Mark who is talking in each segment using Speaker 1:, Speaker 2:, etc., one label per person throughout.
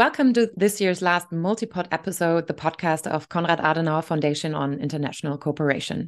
Speaker 1: Welcome to this year's last Multipod episode, the podcast of Konrad Adenauer Foundation on International Cooperation.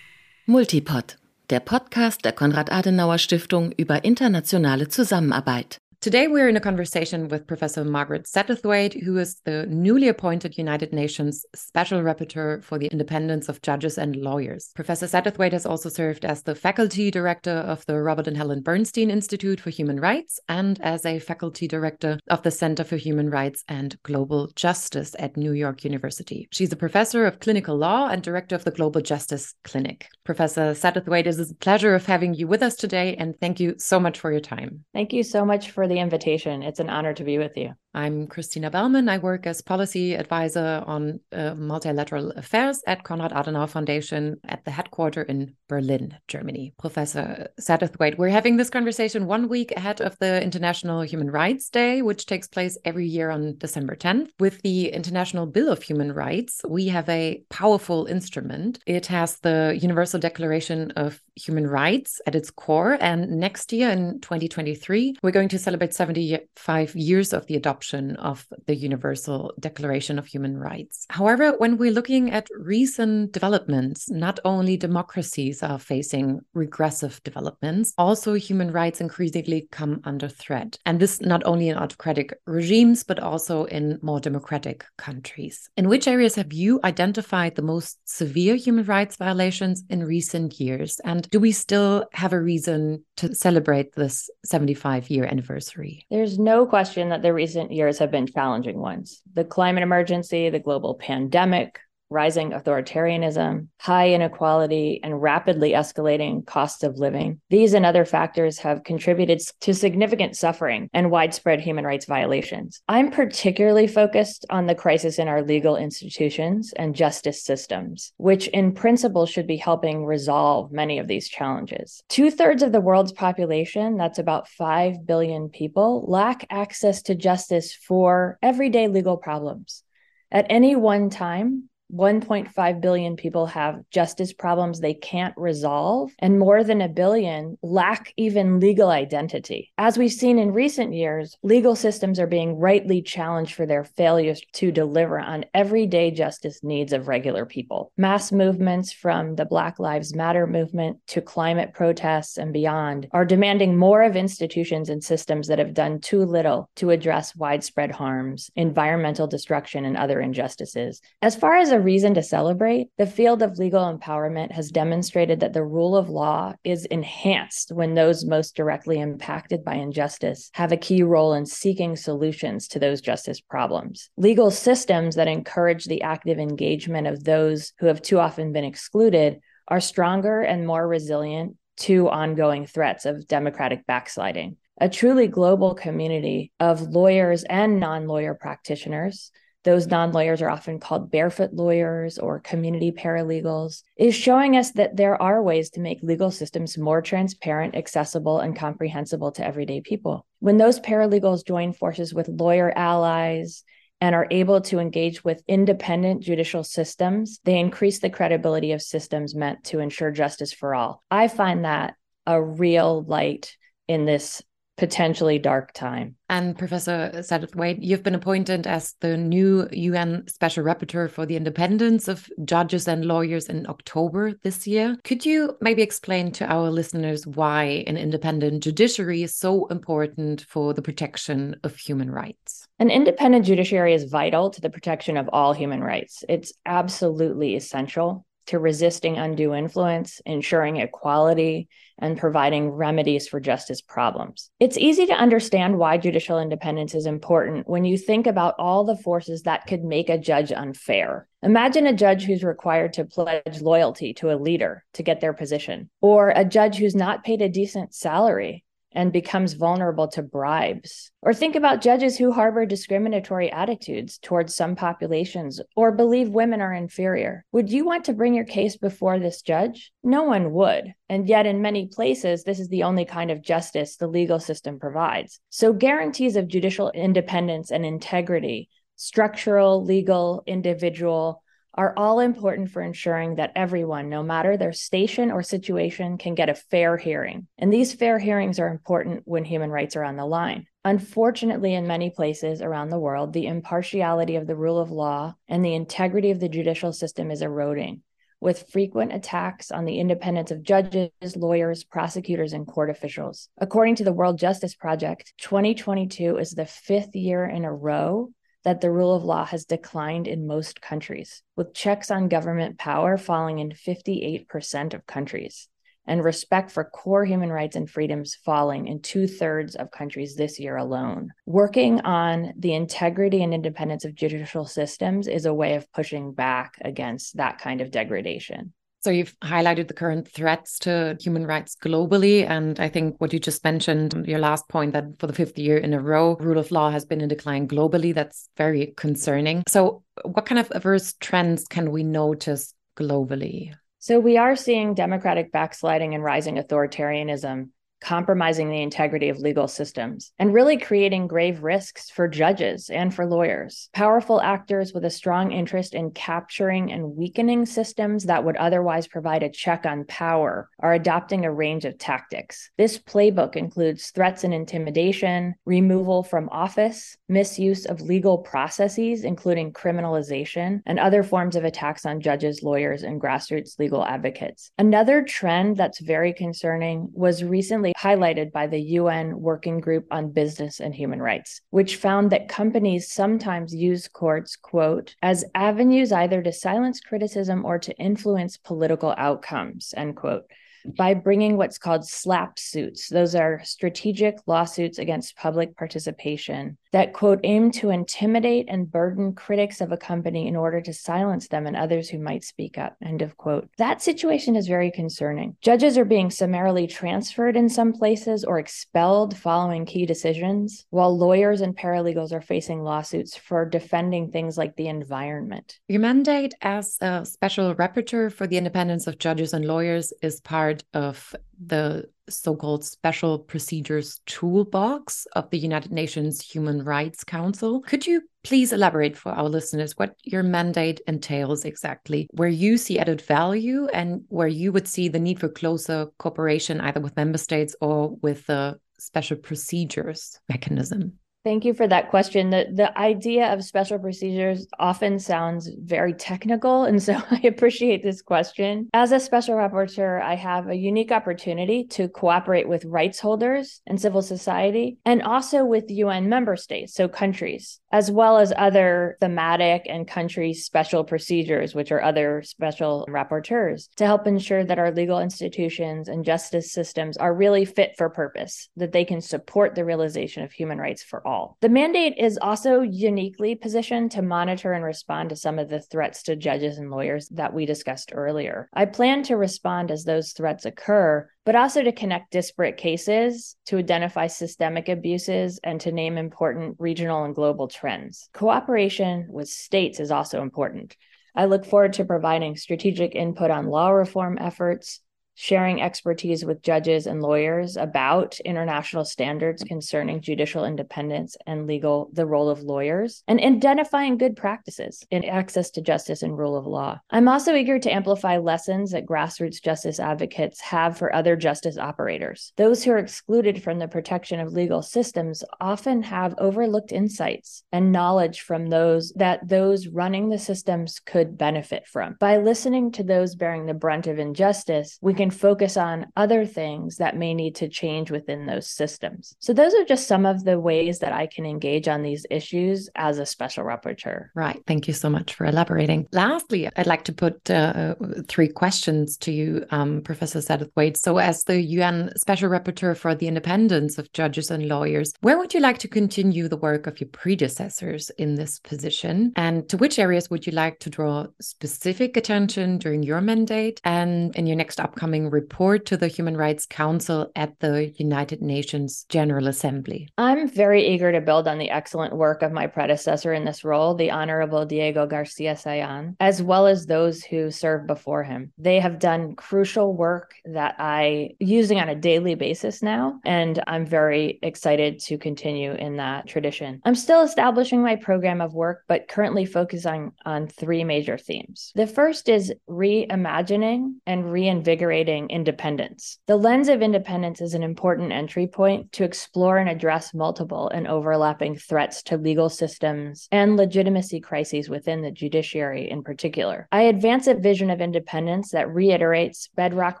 Speaker 2: Multipod, der Podcast der Konrad Adenauer Stiftung über internationale Zusammenarbeit.
Speaker 1: Today, we're in a conversation with Professor Margaret Satterthwaite, who is the newly appointed United Nations Special Rapporteur for the Independence of Judges and Lawyers. Professor Satterthwaite has also served as the faculty director of the Robert and Helen Bernstein Institute for Human Rights and as a faculty director of the Center for Human Rights and Global Justice at New York University. She's a professor of clinical law and director of the Global Justice Clinic. Professor Satterthwaite, it is a pleasure of having you with us today, and thank you so much for your time.
Speaker 3: Thank you so much for the the invitation. It's an honor to be with you.
Speaker 1: I'm Christina Bellman. I work as policy advisor on uh, multilateral affairs at Konrad Adenauer Foundation at the headquarters in Berlin, Germany. Professor Satterthwaite, we're having this conversation one week ahead of the International Human Rights Day, which takes place every year on December 10th. With the International Bill of Human Rights, we have a powerful instrument. It has the Universal Declaration of Human Rights at its core. And next year, in 2023, we're going to celebrate 75 years of the adoption adoption of the Universal Declaration of Human Rights. However, when we're looking at recent developments, not only democracies are facing regressive developments, also human rights increasingly come under threat. And this not only in autocratic regimes, but also in more democratic countries. In which areas have you identified the most severe human rights violations in recent years? And do we still have a reason to celebrate this 75 year anniversary?
Speaker 3: There's no question that the recent years have been challenging ones. The climate emergency, the global pandemic, rising authoritarianism, high inequality, and rapidly escalating costs of living. These and other factors have contributed to significant suffering and widespread human rights violations. I'm particularly focused on the crisis in our legal institutions and justice systems, which in principle should be helping resolve many of these challenges. Two thirds of the world's population, that's about 5 billion people, lack access to justice for everyday legal problems. At any one time, 1.5 billion people have justice problems they can't resolve, and more than a billion lack even legal identity. As we've seen in recent years, legal systems are being rightly challenged for their failures to deliver on everyday justice needs of regular people. Mass movements from the Black Lives Matter movement to climate protests and beyond are demanding more of institutions and systems that have done too little to address widespread harms, environmental destruction, and other injustices. As far as a reason to celebrate, the field of legal empowerment has demonstrated that the rule of law is enhanced when those most directly impacted by injustice have a key role in seeking solutions to those justice problems. Legal systems that encourage the active engagement of those who have too often been excluded are stronger and more resilient to ongoing threats of democratic backsliding. A truly global community of lawyers and non lawyer practitioners those non lawyers are often called barefoot lawyers or community paralegals, is showing us that there are ways to make legal systems more transparent, accessible, and comprehensible to everyday people. When those paralegals join forces with lawyer allies, and are able to engage with independent judicial systems, they increase the credibility of systems meant to ensure justice for all. I find that a real light in this potentially dark time.
Speaker 1: And Professor Satterthwaite, you've been appointed as the new UN Special Rapporteur for the Independence of Judges and Lawyers in October this year. Could you maybe explain to our listeners why an independent judiciary is so important for the protection of human rights?
Speaker 3: An independent judiciary is vital to the protection of all human rights. It's absolutely essential to resisting undue influence, ensuring equality, and providing remedies for justice problems. It's easy to understand why judicial independence is important when you think about all the forces that could make a judge unfair. Imagine a judge who's required to pledge loyalty to a leader to get their position, or a judge who's not paid a decent salary and becomes vulnerable to bribes. Or think about judges who harbor discriminatory attitudes towards some populations or believe women are inferior. Would you want to bring your case before this judge? No one would. And yet, in many places, this is the only kind of justice the legal system provides. So, guarantees of judicial independence and integrity, structural, legal, individual, are all important for ensuring that everyone, no matter their station or situation, can get a fair hearing. And these fair hearings are important when human rights are on the line. Unfortunately, in many places around the world, the impartiality of the rule of law and the integrity of the judicial system is eroding, with frequent attacks on the independence of judges, lawyers, prosecutors, and court officials. According to the World Justice Project, 2022 is the fifth year in a row that the rule of law has declined in most countries, with checks on government power falling in 58% of countries and respect for core human rights and freedoms falling in two thirds of countries this year alone. Working on the integrity and independence of judicial systems is a way of pushing back against that kind of degradation.
Speaker 1: So you've highlighted the current threats to human rights globally. And I think what you just mentioned, your last point that for the fifth year in a row, rule of law has been in decline globally. That's very concerning. So what kind of adverse trends can we notice globally?
Speaker 3: So we are seeing democratic backsliding and rising authoritarianism compromising the integrity of legal systems, and really creating grave risks for judges and for lawyers. Powerful actors with a strong interest in capturing and weakening systems that would otherwise provide a check on power are adopting a range of tactics. This playbook includes threats and intimidation, removal from office, misuse of legal processes, including criminalization, and other forms of attacks on judges, lawyers, and grassroots legal advocates. Another trend that's very concerning was recently highlighted by the UN Working Group on Business and Human Rights, which found that companies sometimes use courts, quote, as avenues either to silence criticism or to influence political outcomes, end quote by bringing what's called SLAPP suits. Those are strategic lawsuits against public participation that, quote, aim to intimidate and burden critics of a company in order to silence them and others who might speak up, end of quote. That situation is very concerning. Judges are being summarily transferred in some places or expelled following key decisions, while lawyers and paralegals are facing lawsuits for defending things like the environment.
Speaker 1: Your mandate as a special rapporteur for the independence of judges and lawyers is part of the so-called special procedures toolbox of the United Nations Human Rights Council. Could you please elaborate for our listeners what your mandate entails exactly, where you see added value and where you would see the need for closer cooperation either with member states or with the special procedures mechanism?
Speaker 3: Thank you for that question. The the idea of special procedures often sounds very technical, and so I appreciate this question. As a special rapporteur, I have a unique opportunity to cooperate with rights holders and civil society, and also with UN member states, so countries, as well as other thematic and country special procedures, which are other special rapporteurs, to help ensure that our legal institutions and justice systems are really fit for purpose, that they can support the realization of human rights for all all. The mandate is also uniquely positioned to monitor and respond to some of the threats to judges and lawyers that we discussed earlier. I plan to respond as those threats occur, but also to connect disparate cases, to identify systemic abuses, and to name important regional and global trends. Cooperation with states is also important. I look forward to providing strategic input on law reform efforts, sharing expertise with judges and lawyers about international standards mm-hmm. concerning judicial independence and legal the role of lawyers and identifying good practices in access to justice and rule of law. I'm also eager to amplify lessons that grassroots justice advocates have for other justice operators. Those who are excluded from the protection of legal systems often have overlooked insights and knowledge from those that those running the systems could benefit from. By listening to those bearing the brunt of injustice, we can can focus on other things that may need to change within those systems. So, those are just some of the ways that I can engage on these issues as a special rapporteur.
Speaker 1: Right. Thank you so much for elaborating. Lastly, I'd like to put uh, three questions to you, um, Professor Satterthwaite. So, as the UN Special Rapporteur for the independence of judges and lawyers, where would you like to continue the work of your predecessors in this position? And to which areas would you like to draw specific attention during your mandate and in your next upcoming? Upcoming report to the Human Rights Council at the United Nations General Assembly?
Speaker 3: I'm very eager to build on the excellent work of my predecessor in this role, the Honorable Diego Garcia Sayan, as well as those who served before him. They have done crucial work that I using on a daily basis now, and I'm very excited to continue in that tradition. I'm still establishing my program of work, but currently focusing on three major themes. The first is reimagining and reinvigorating reiterating independence. The lens of independence is an important entry point to explore and address multiple and overlapping threats to legal systems and legitimacy crises within the judiciary in particular. I advance a vision of independence that reiterates bedrock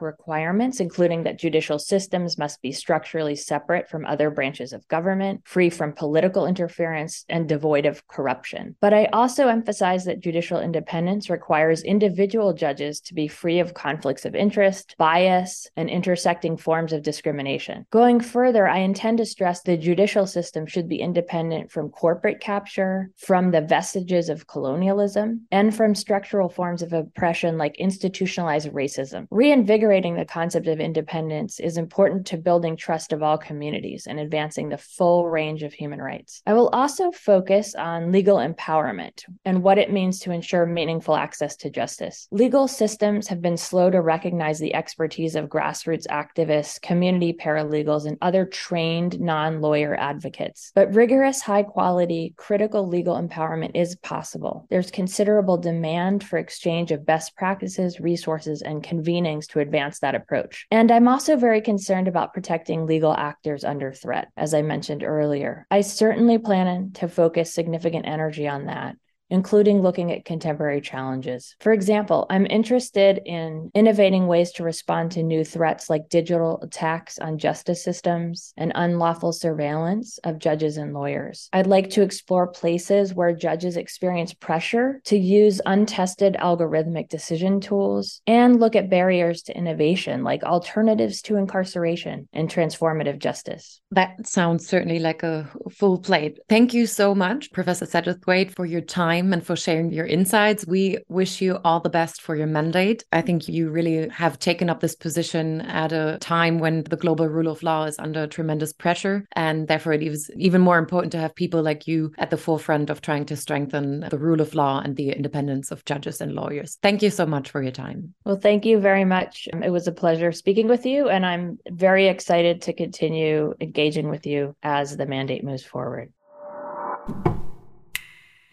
Speaker 3: requirements, including that judicial systems must be structurally separate from other branches of government, free from political interference, and devoid of corruption. But I also emphasize that judicial independence requires individual judges to be free of conflicts of interest, bias, and intersecting forms of discrimination. Going further, I intend to stress the judicial system should be independent from corporate capture, from the vestiges of colonialism, and from structural forms of oppression like institutionalized racism. Reinvigorating the concept of independence is important to building trust of all communities and advancing the full range of human rights. I will also focus on legal empowerment and what it means to ensure meaningful access to justice. Legal systems have been slow to recognize the expertise of grassroots activists, community paralegals, and other trained non lawyer advocates. But rigorous, high quality, critical legal empowerment is possible. There's considerable demand for exchange of best practices, resources, and convenings to advance that approach. And I'm also very concerned about protecting legal actors under threat, as I mentioned earlier. I certainly plan to focus significant energy on that including looking at contemporary challenges. For example, I'm interested in innovating ways to respond to new threats like digital attacks on justice systems and unlawful surveillance of judges and lawyers. I'd like to explore places where judges experience pressure to use untested algorithmic decision tools and look at barriers to innovation like alternatives to incarceration and transformative justice.
Speaker 1: That sounds certainly like a full plate. Thank you so much, Professor Satterthwaite, for your time time and for sharing your insights. We wish you all the best for your mandate. I think you really have taken up this position at a time when the global rule of law is under tremendous pressure. And therefore, it is even more important to have people like you at the forefront of trying to strengthen the rule of law and the independence of judges and lawyers. Thank you so much for your time.
Speaker 3: Well, thank you very much. It was a pleasure speaking with you. And I'm very excited to continue engaging with you as the mandate moves forward.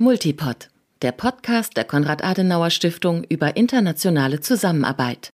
Speaker 2: Multipod, der Podcast der Konrad-Adenauer-Stiftung über internationale Zusammenarbeit.